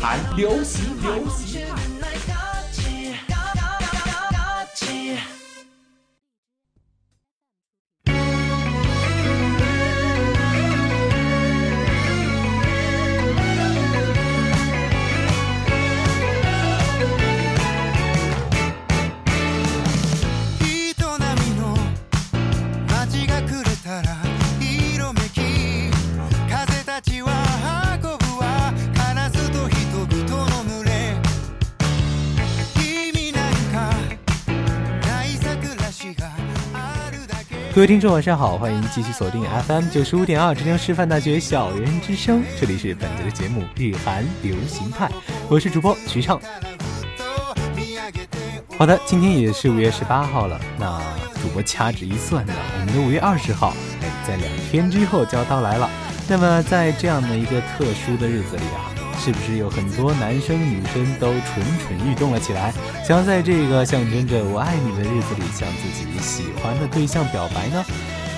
韩流行流行各位听众，晚上好，欢迎继续锁定 FM 九十五点二浙江师范大学校园之声，这里是本节的节目《日韩流行派》，我是主播徐畅。好的，今天也是五月十八号了，那主播掐指一算呢，我们的五月二十号，哎，在两天之后就要到来了。那么在这样的一个特殊的日子里啊。是不是有很多男生女生都蠢蠢欲动了起来，想要在这个象征着我爱你的日子里向自己喜欢的对象表白呢？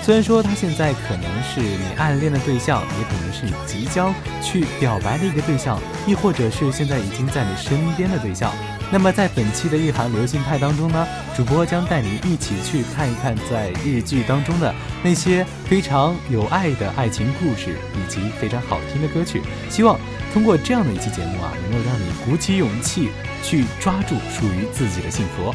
虽然说他现在可能是你暗恋的对象，也可能是你即将去表白的一个对象，亦或者是现在已经在你身边的对象。那么在本期的日韩流行派当中呢，主播将带你一起去看一看在日剧当中的那些非常有爱的爱情故事，以及非常好听的歌曲。希望通过这样的一期节目啊，能够让你鼓起勇气去抓住属于自己的幸福。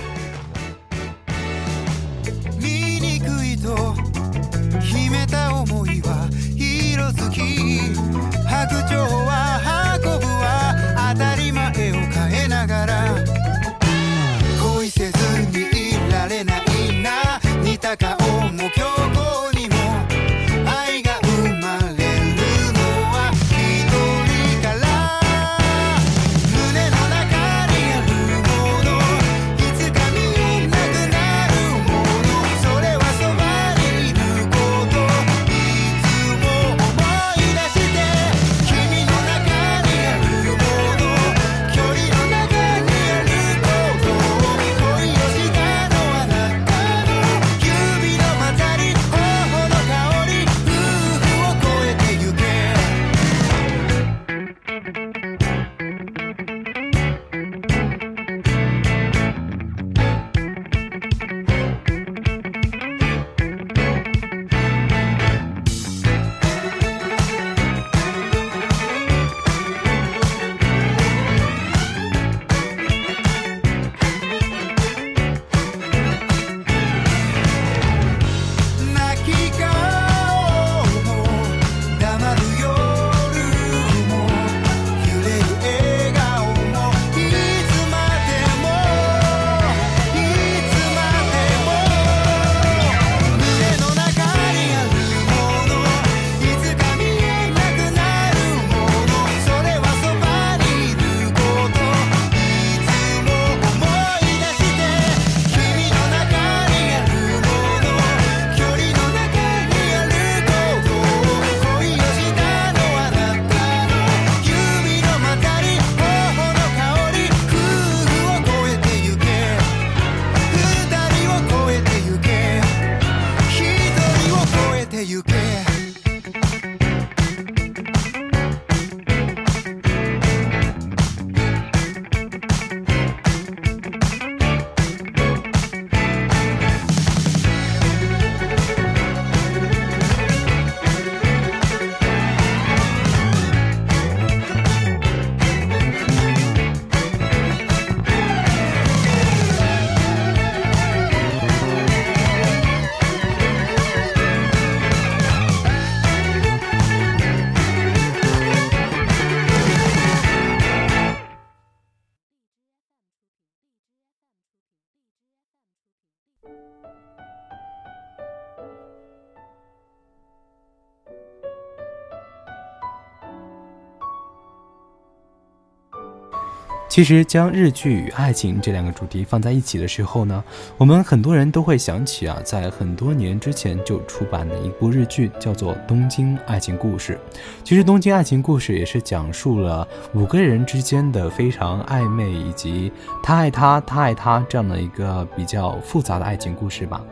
其实，将日剧与爱情这两个主题放在一起的时候呢，我们很多人都会想起啊，在很多年之前就出版的一部日剧，叫做《东京爱情故事》。其实，《东京爱情故事》也是讲述了五个人之间的非常暧昧，以及他爱他，他爱他这样的一个比较复杂的爱情故事吧。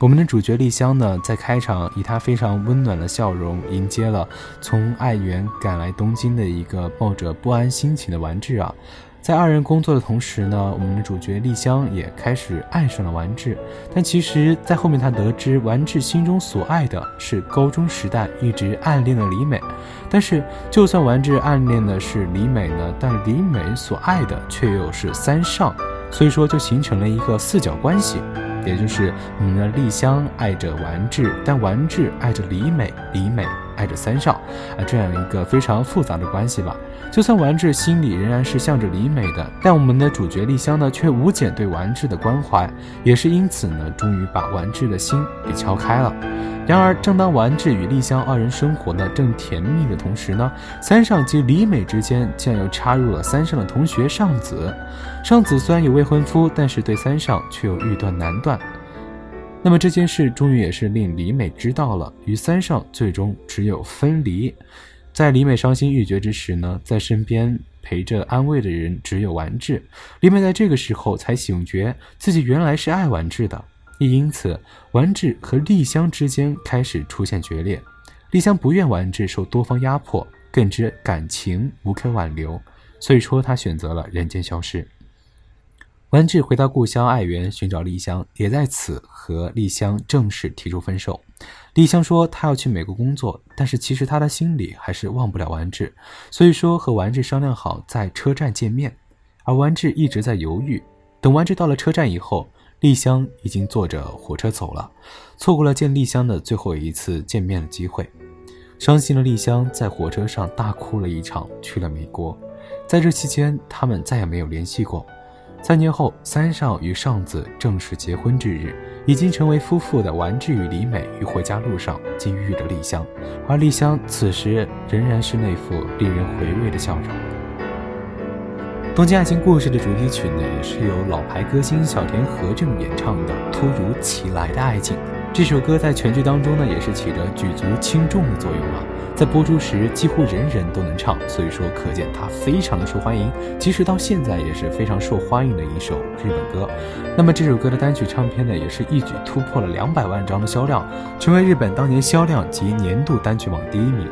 我们的主角丽香呢，在开场以她非常温暖的笑容迎接了从爱媛赶来东京的一个抱着不安心情的丸治啊。在二人工作的同时呢，我们的主角丽香也开始爱上了丸治。但其实，在后面他得知丸治心中所爱的是高中时代一直暗恋的李美。但是，就算丸治暗恋的是李美呢，但李美所爱的却又是三上，所以说就形成了一个四角关系。也就是我们的丽香爱着丸治，但丸治爱着李美，李美爱着三少，啊，这样一个非常复杂的关系吧。就算丸治心里仍然是向着李美的，但我们的主角丽香呢，却无减对丸治的关怀，也是因此呢，终于把丸治的心给敲开了。然而，正当丸治与丽香二人生活的正甜蜜的同时呢，三上及李美之间竟然又插入了三上的同学上子。上子虽然有未婚夫，但是对三上却又欲断难断。那么这件事终于也是令李美知道了，与三上最终只有分离。在李美伤心欲绝之时呢，在身边陪着安慰的人只有完治。李美在这个时候才醒觉，自己原来是爱完治的。也因此，完治和丽香之间开始出现决裂。丽香不愿完治受多方压迫，更知感情无可挽留，所以说她选择了人间消失。丸治回到故乡爱媛寻找丽香，也在此和丽香正式提出分手。丽香说她要去美国工作，但是其实她的心里还是忘不了丸治，所以说和丸治商量好在车站见面。而丸治一直在犹豫。等丸治到了车站以后，丽香已经坐着火车走了，错过了见丽香的最后一次见面的机会。伤心的丽香在火车上大哭了一场，去了美国。在这期间，他们再也没有联系过。三年后，三少与尚子正式结婚之日，已经成为夫妇的丸治与李美于回家路上竟遇了丽香，而丽香此时仍然是那副令人回味的笑容。《东京爱情故事》的主题曲呢，也是由老牌歌星小田和正演唱的《突如其来的爱情》。这首歌在全剧当中呢，也是起着举足轻重的作用啊。在播出时，几乎人人都能唱，所以说可见它非常的受欢迎，即使到现在也是非常受欢迎的一首日本歌。那么这首歌的单曲唱片呢，也是一举突破了两百万张的销量，成为日本当年销量及年度单曲榜第一名。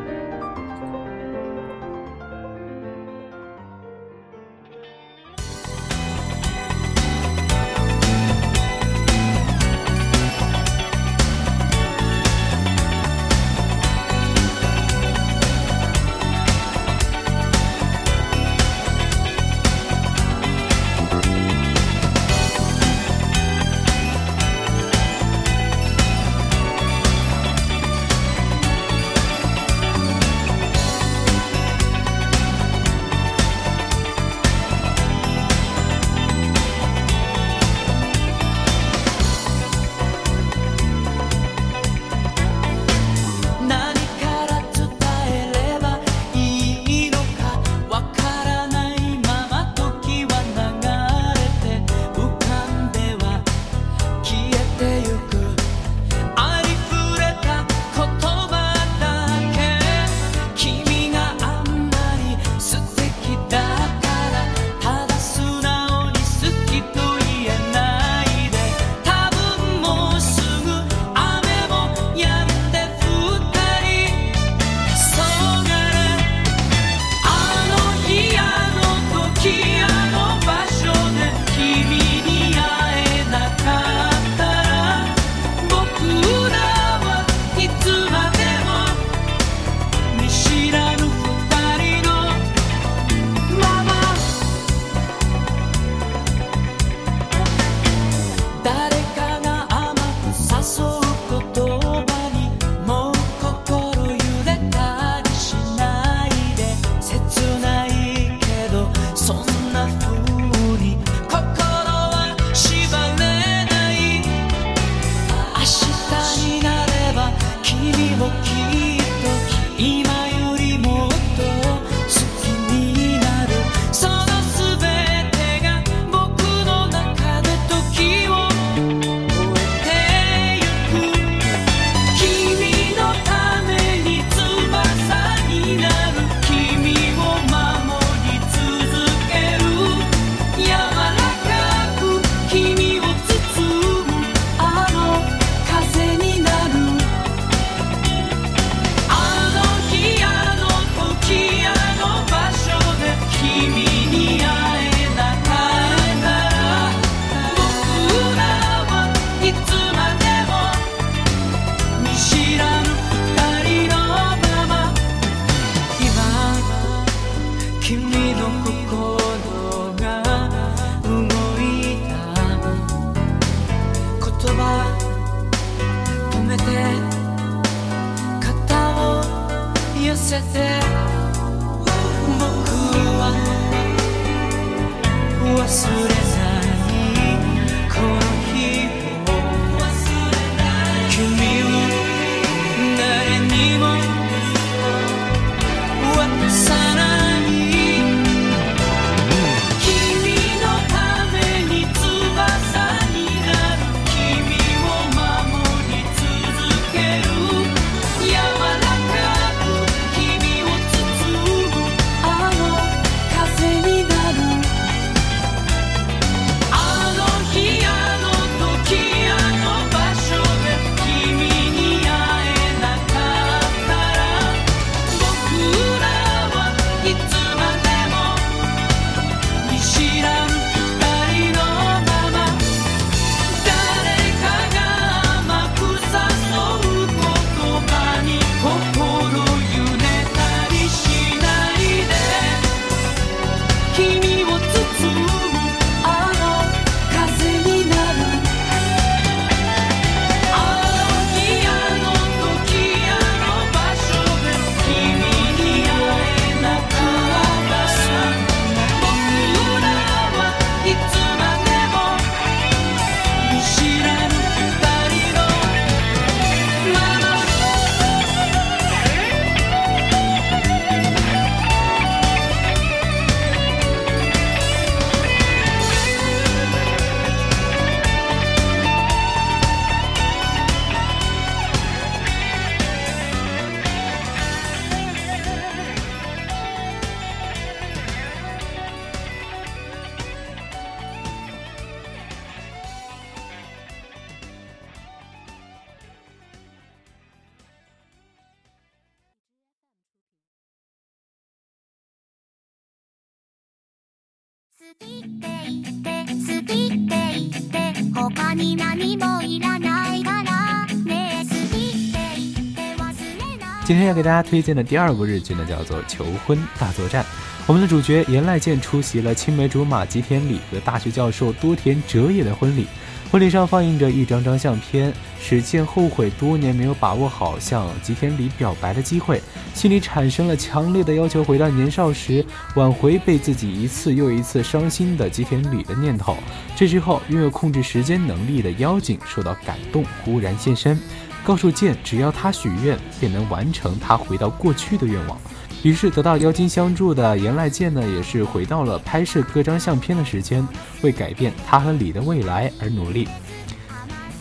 今天要给大家推荐的第二部日剧呢，叫做《求婚大作战》。我们的主角岩濑健出席了青梅竹马吉田里和大学教授多田哲也的婚礼。婚礼上放映着一张张相片，使健后悔多年没有把握好向吉田里表白的机会，心里产生了强烈的要求回到年少时，挽回被自己一次又一次伤心的吉田里的念头。这时候，拥有控制时间能力的妖精受到感动，忽然现身，告诉健，只要他许愿，便能完成他回到过去的愿望。于是得到妖精相助的岩濑健呢，也是回到了拍摄各张相片的时间，为改变他和李的未来而努力。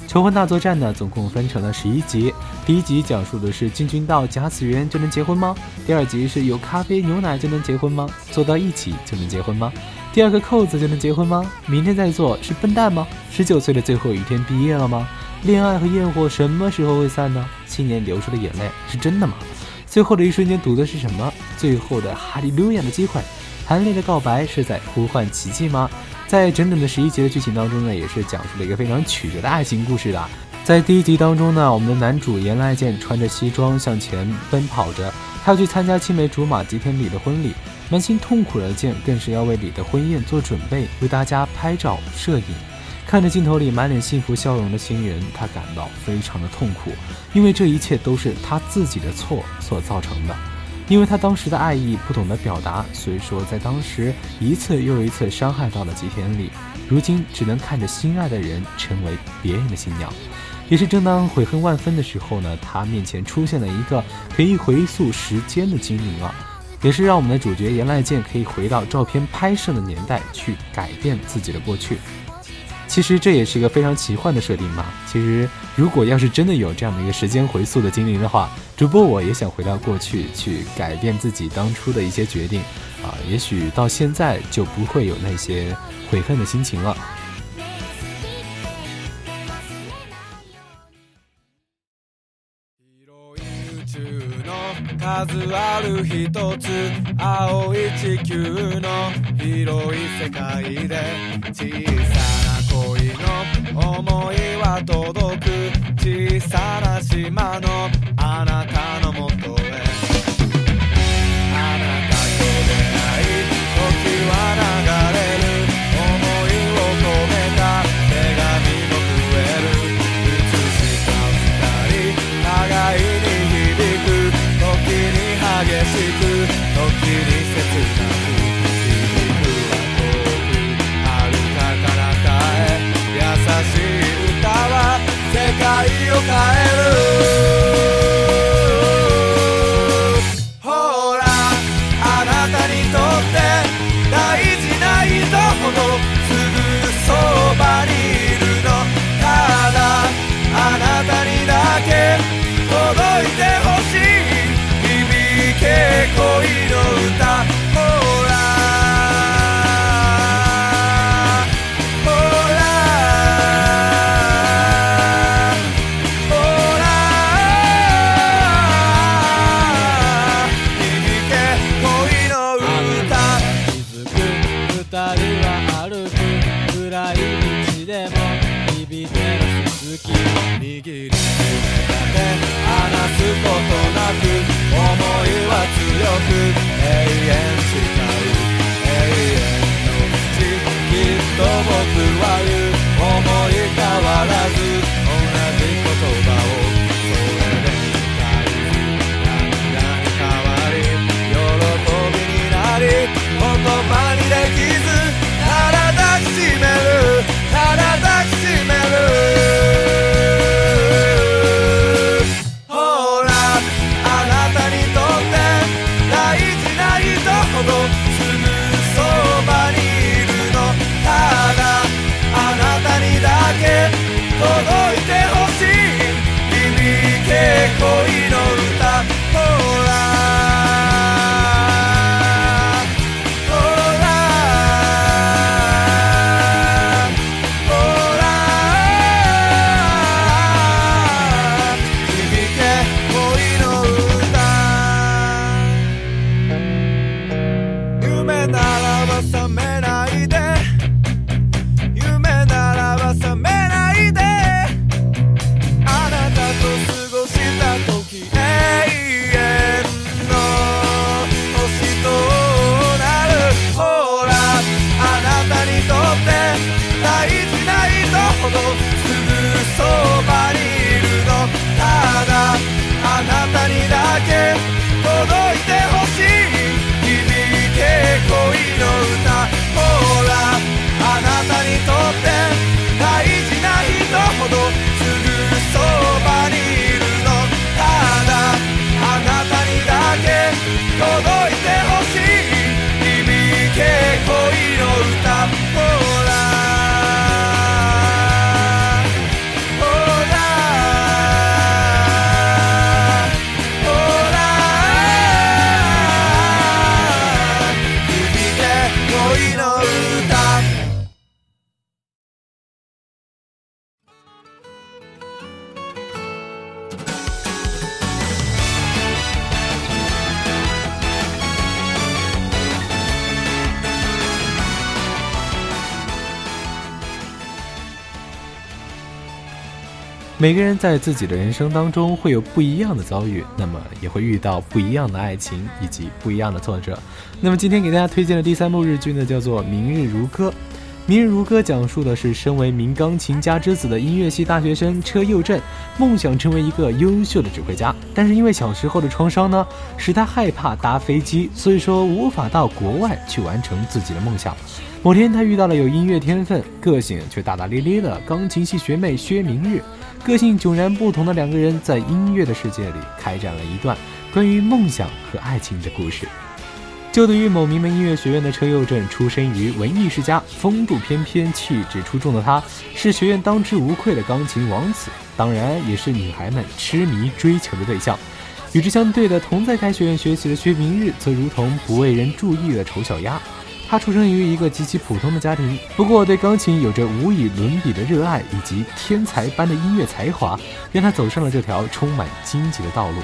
求婚大作战呢，总共分成了十一集。第一集讲述的是进军到甲子园就能结婚吗？第二集是有咖啡牛奶就能结婚吗？坐到一起就能结婚吗？第二个扣子就能结婚吗？明天再做是笨蛋吗？十九岁的最后一天毕业了吗？恋爱和焰火什么时候会散呢？青年流出的眼泪是真的吗？最后的一瞬间读的是什么？最后的哈利路亚的机会，韩烈的告白是在呼唤奇迹吗？在整整的十一集的剧情当中呢，也是讲述了一个非常曲折的爱情故事的。在第一集当中呢，我们的男主岩濑健穿着西装向前奔跑着，他要去参加青梅竹马吉田里的婚礼。满心痛苦的健更是要为李的婚宴做准备，为大家拍照摄影。看着镜头里满脸幸福笑容的新人，他感到非常的痛苦，因为这一切都是他自己的错所造成的。因为他当时的爱意不懂得表达，所以说在当时一次又一次伤害到了吉田里，如今只能看着心爱的人成为别人的新娘。也是正当悔恨万分的时候呢，他面前出现了一个可以回溯时间的精灵啊，也是让我们的主角岩濑健可以回到照片拍摄的年代去改变自己的过去。其实这也是一个非常奇幻的设定嘛。其实如果要是真的有这样的一个时间回溯的精灵的话，主播我也想回到过去去改变自己当初的一些决定，啊，也许到现在就不会有那些悔恨的心情了。思いは届く。小さな島のあなたのもと。Bye. 每个人在自己的人生当中会有不一样的遭遇，那么也会遇到不一样的爱情以及不一样的挫折。那么今天给大家推荐的第三部日剧呢，叫做《明日如歌》。《明日如歌》讲述的是身为名钢琴家之子的音乐系大学生车佑正，梦想成为一个优秀的指挥家，但是因为小时候的创伤呢，使他害怕搭飞机，所以说无法到国外去完成自己的梦想。某天，他遇到了有音乐天分、个性却大大咧咧的钢琴系学妹薛明日。个性迥然不同的两个人，在音乐的世界里开展了一段关于梦想和爱情的故事。就读于某名门音乐学院的车佑正，出身于文艺世家，风度翩翩、气质出众的他，是学院当之无愧的钢琴王子，当然也是女孩们痴迷追求的对象。与之相对的，同在该学院学习的薛明日，则如同不为人注意的丑小鸭。他出生于一个极其普通的家庭，不过对钢琴有着无与伦比的热爱以及天才般的音乐才华，让他走上了这条充满荆棘的道路。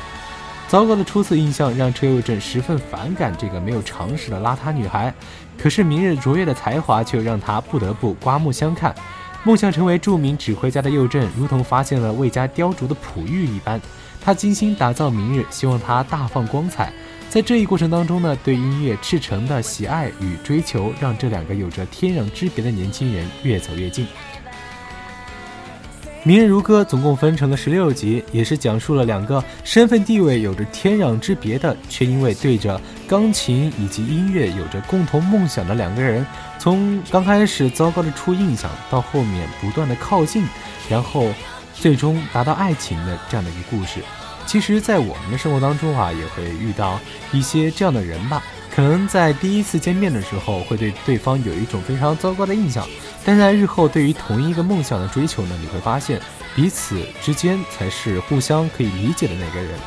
糟糕的初次印象让车佑正十分反感这个没有常识的邋遢女孩，可是明日卓越的才华却让他不得不刮目相看。梦想成为著名指挥家的佑正，如同发现了未加雕琢的璞玉一般，他精心打造明日，希望他大放光彩。在这一过程当中呢，对音乐赤诚的喜爱与追求，让这两个有着天壤之别的年轻人越走越近。《明日如歌》总共分成了十六集，也是讲述了两个身份地位有着天壤之别的，却因为对着钢琴以及音乐有着共同梦想的两个人，从刚开始糟糕的初印象，到后面不断的靠近，然后最终达到爱情的这样的一个故事。其实，在我们的生活当中啊，也会遇到一些这样的人吧。可能在第一次见面的时候，会对对方有一种非常糟糕的印象，但在日后对于同一个梦想的追求呢，你会发现彼此之间才是互相可以理解的那个人。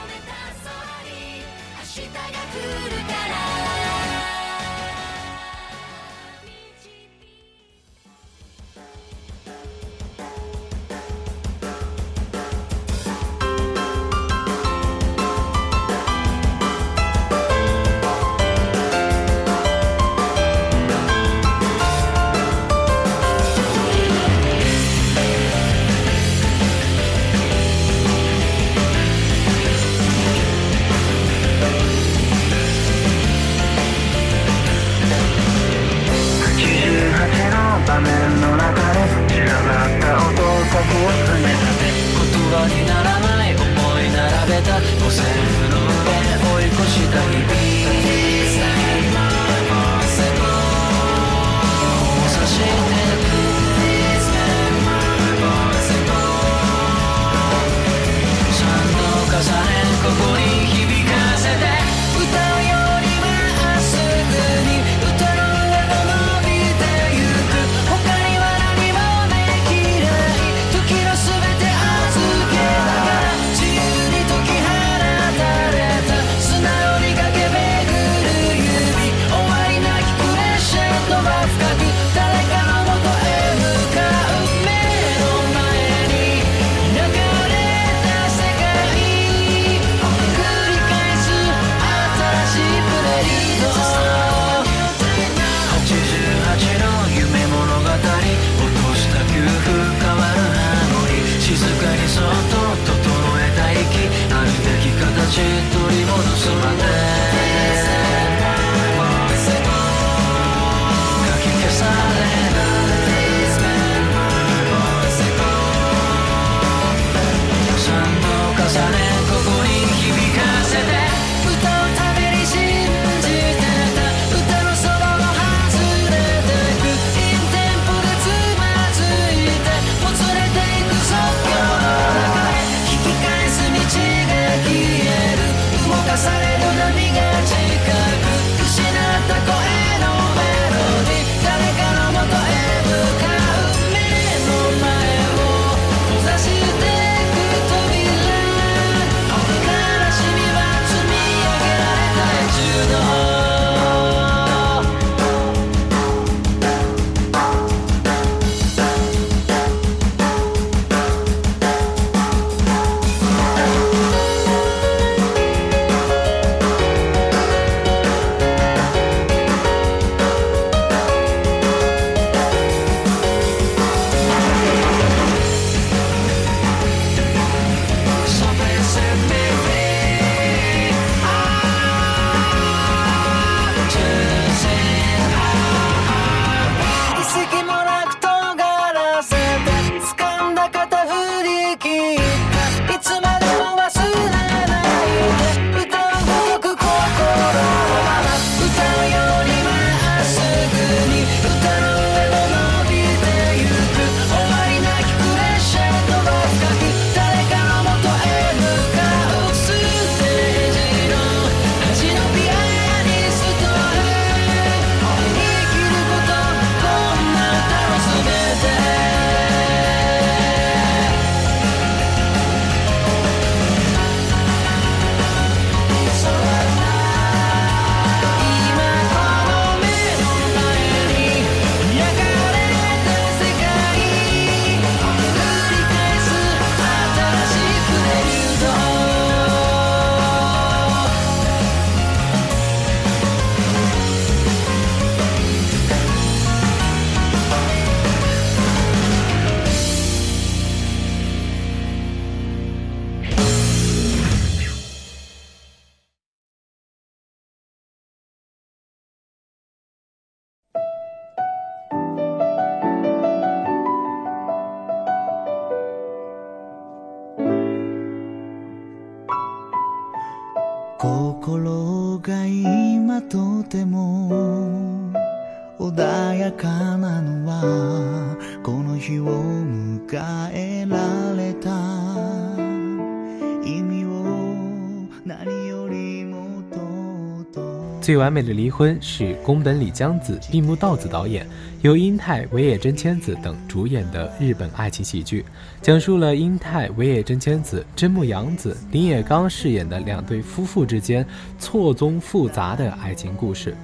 最完美的离婚是宫本李江子、闭木道子导演，由英泰、尾野真千子等主演的日本爱情喜剧，讲述了英泰、尾野真千子、真木阳子、林野刚饰演的两对夫妇之间错综复杂的爱情故事。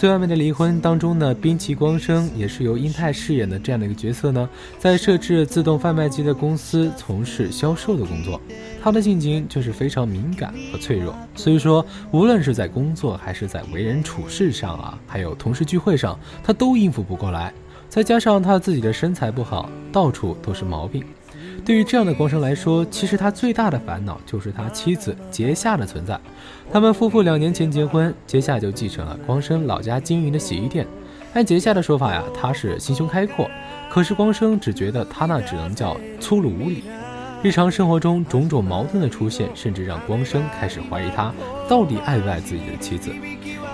最完美的离婚当中呢，滨崎光生也是由英泰饰演的这样的一个角色呢，在设置自动贩卖机的公司从事销售的工作，他的性情就是非常敏感和脆弱，所以说无论是在工作还是在为人处事上啊，还有同事聚会上，他都应付不过来，再加上他自己的身材不好，到处都是毛病。对于这样的光生来说，其实他最大的烦恼就是他妻子杰夏的存在。他们夫妇两年前结婚，杰夏就继承了光生老家经营的洗衣店。按杰夏的说法呀，他是心胸开阔，可是光生只觉得他那只能叫粗鲁无礼。日常生活中种种矛盾的出现，甚至让光生开始怀疑他到底爱不爱自己的妻子。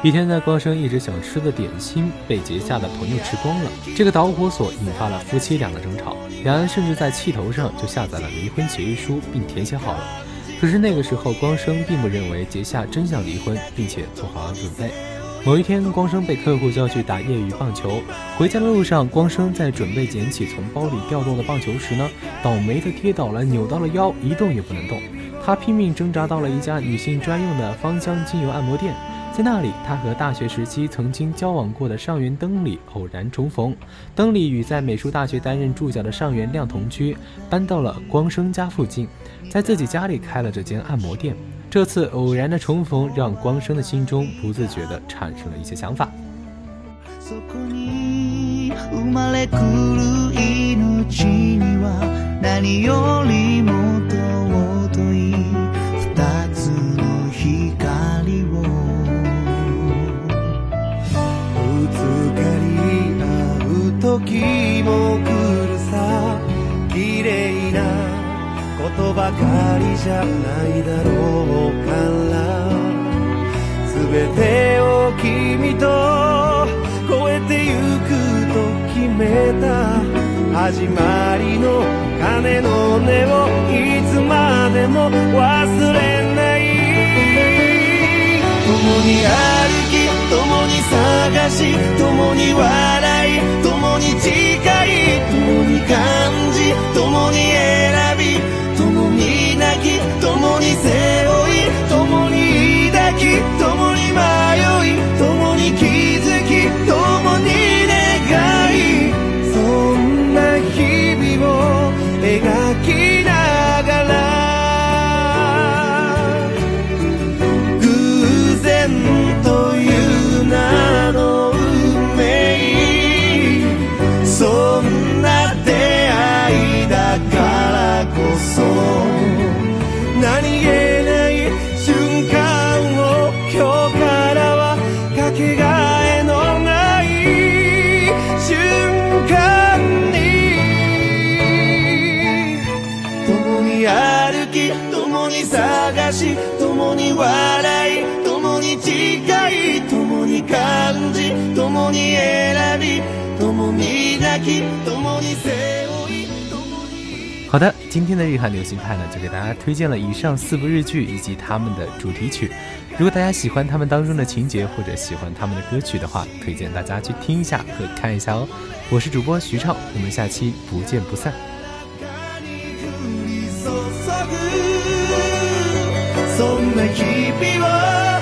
一天在，光生一直想吃的点心被结下的朋友吃光了，这个导火索引发了夫妻俩的争吵，两人甚至在气头上就下载了离婚协议书并填写好了。可是那个时候，光生并不认为结夏真想离婚，并且做好了准备。某一天，光生被客户叫去打业余棒球。回家的路上，光生在准备捡起从包里掉落的棒球时呢，倒霉的跌倒了，扭到了腰，一动也不能动。他拼命挣扎到了一家女性专用的芳香精油按摩店，在那里，他和大学时期曾经交往过的上原灯里偶然重逢。灯里与在美术大学担任助教的上原亮同居，搬到了光生家附近，在自己家里开了这间按摩店。这次偶然的重逢，让光生的心中不自觉地产生了一些想法。時も来るさ。綺麗なことばかりじゃないだろうから。全てを君と越えてゆくと決めた。始まりの鐘の音をいつまでも忘れない。共に歩き共に探し共に笑い。描き共に探し共に笑い共に誓い共に感じ共に選び共に泣き共に背負い共に好的，今天的日韩流行派呢，就给大家推荐了以上四部日剧以及他们的主题曲。如果大家喜欢他们当中的情节，或者喜欢他们的歌曲的话，推荐大家去听一下和看一下哦。我是主播徐畅，我们下期不见不散。 总能一臂弯。